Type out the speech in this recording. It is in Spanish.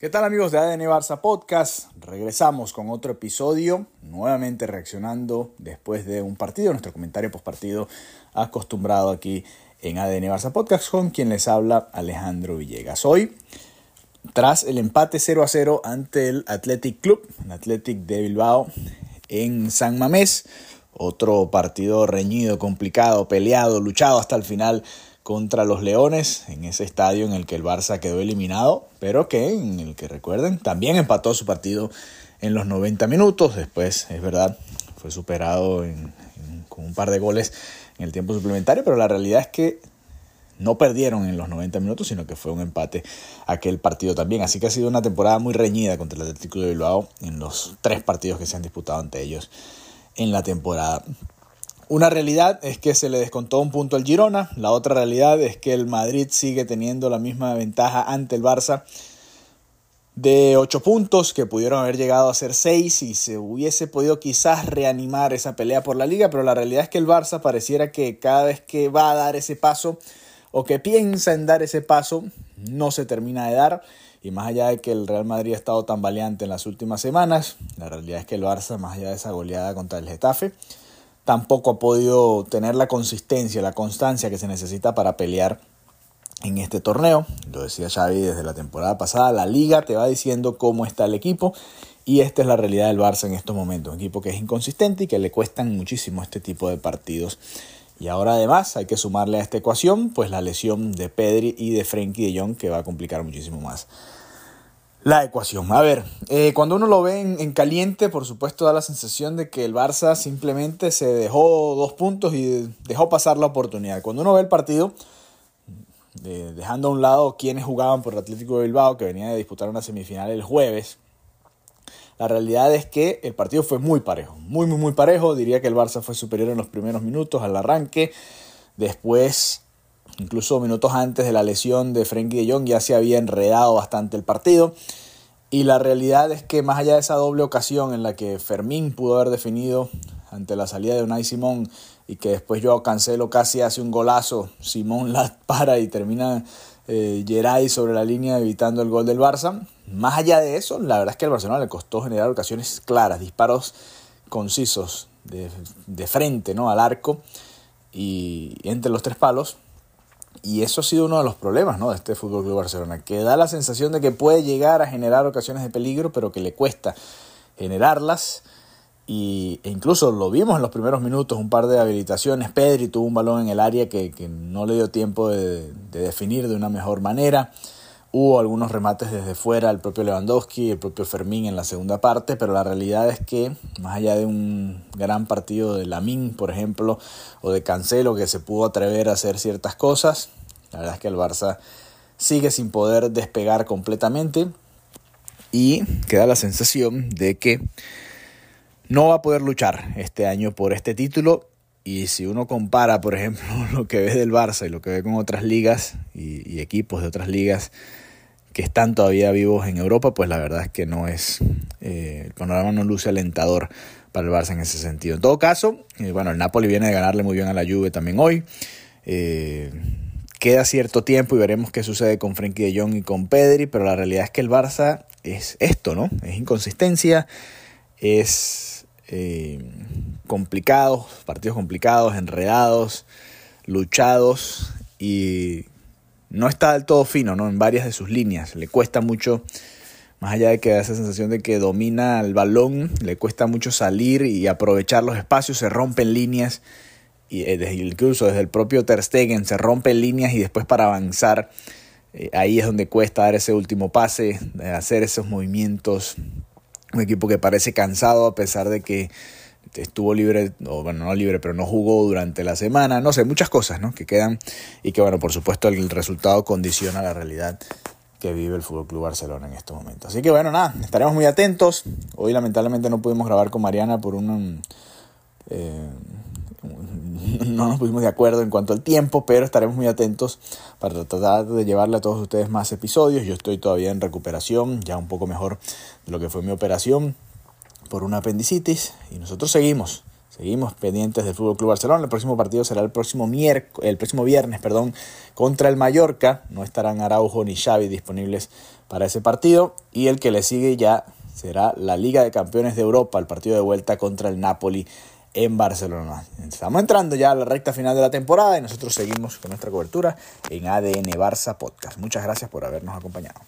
¿Qué tal amigos de ADN Barça Podcast? Regresamos con otro episodio, nuevamente reaccionando después de un partido, nuestro comentario post partido acostumbrado aquí en ADN Barça Podcast con quien les habla Alejandro Villegas. Hoy, tras el empate 0 a 0 ante el Athletic Club, el Athletic de Bilbao en San Mamés, otro partido reñido, complicado, peleado, luchado hasta el final contra los Leones en ese estadio en el que el Barça quedó eliminado, pero que en el que recuerden también empató su partido en los 90 minutos. Después, es verdad, fue superado con un par de goles en el tiempo suplementario, pero la realidad es que no perdieron en los 90 minutos, sino que fue un empate aquel partido también. Así que ha sido una temporada muy reñida contra el Atlético de Bilbao en los tres partidos que se han disputado ante ellos en la temporada. Una realidad es que se le descontó un punto al Girona, la otra realidad es que el Madrid sigue teniendo la misma ventaja ante el Barça de 8 puntos que pudieron haber llegado a ser 6 y se hubiese podido quizás reanimar esa pelea por la liga, pero la realidad es que el Barça pareciera que cada vez que va a dar ese paso o que piensa en dar ese paso no se termina de dar. Y más allá de que el Real Madrid ha estado tan valiente en las últimas semanas, la realidad es que el Barça más allá de esa goleada contra el Getafe tampoco ha podido tener la consistencia, la constancia que se necesita para pelear en este torneo. Lo decía Xavi desde la temporada pasada, la liga te va diciendo cómo está el equipo y esta es la realidad del Barça en estos momentos, un equipo que es inconsistente y que le cuestan muchísimo este tipo de partidos. Y ahora además hay que sumarle a esta ecuación pues la lesión de Pedri y de Frenkie de Jong que va a complicar muchísimo más la ecuación. A ver, eh, cuando uno lo ve en, caliente, por supuesto da la sensación de que el Barça simplemente se dejó dos puntos y dejó pasar la oportunidad. Cuando uno ve el partido, dejando a un lado quienes jugaban por el Atlético de Bilbao, que venía de disputar una semifinal el jueves, la realidad es que el partido fue muy parejo, muy, muy, muy parejo. Diría que el Barça fue superior en los primeros minutos al arranque. Después Incluso minutos antes de la lesión de Frenkie de Jong ya se había enredado bastante el partido. Y la realidad es que más allá de esa doble ocasión en la que Fermín pudo haber definido ante la salida de Unai Simón y que después yo Cancelo casi hace un golazo, Simón la para y termina eh, Geray sobre la línea evitando el gol del Barça. Más allá de eso, la verdad es que al Barcelona le costó generar ocasiones claras, disparos concisos de, de frente ¿no? al arco y entre los tres palos y eso ha sido uno de los problemas ¿no? de este Fútbol Club Barcelona, que da la sensación de que puede llegar a generar ocasiones de peligro, pero que le cuesta generarlas. Y, e incluso lo vimos en los primeros minutos, un par de habilitaciones. Pedri tuvo un balón en el área que, no le dio tiempo de, definir de una mejor manera. Hubo algunos remates desde fuera, el propio Lewandowski, el propio Fermín en la segunda parte, pero la realidad es que, más allá de un gran partido de Lamín, por ejemplo, o de Cancelo, que se pudo atrever a hacer ciertas cosas, la verdad es que el Barça sigue sin poder despegar completamente y queda la sensación de que no va a poder luchar este año por este título y si uno compara, por ejemplo, lo que ve del Barça y lo que ve con otras ligas y, equipos de otras ligas que están todavía vivos en Europa, pues la verdad es que no es, eh, el panorama no luce alentador para el Barça en ese sentido. En todo caso, eh, bueno, el Napoli viene de ganarle muy bien a la Juve también hoy. Eh, queda cierto tiempo y veremos qué sucede con Frenkie de Jong y con Pedri, pero la realidad es que el Barça es esto, ¿no? Es inconsistencia, es complicados, partidos complicados, enredados, luchados y no está del todo fino ¿no? en varias de sus líneas. Le cuesta mucho, más allá de que da esa sensación de que domina el balón, le cuesta mucho salir y aprovechar los espacios, se rompen líneas. Y eh, incluso desde el propio Ter Stegen se rompen líneas y después para avanzar, eh, ahí es donde cuesta dar ese último pase, hacer esos movimientos. Un equipo que parece cansado a pesar de que estuvo libre, o bueno, no libre, pero no jugó durante la semana, no sé, muchas cosas ¿no? que quedan y que bueno, por supuesto el resultado condiciona la realidad que vive el Fútbol Club Barcelona en estos momentos. Así que bueno, nada, estaremos muy atentos. Hoy lamentablemente no pudimos grabar con Mariana por un... Eh, no nos pusimos de acuerdo en cuanto al tiempo, pero estaremos muy atentos para tratar de llevarle a todos ustedes más episodios. Yo estoy todavía en recuperación, ya un poco mejor de lo que fue mi operación por una apendicitis y nosotros seguimos Seguimos pendientes del Fútbol Club Barcelona. El próximo partido será el próximo el próximo viernes, perdón, contra el Mallorca. No estarán Araujo ni Xavi disponibles para ese partido y el que le sigue ya será la Liga de Campeones de Europa, el partido de vuelta contra el Napoli en Barcelona. Estamos entrando ya a la recta final de la temporada y nosotros seguimos con nuestra cobertura en ADN Barça Podcast. Muchas gracias por habernos acompañado.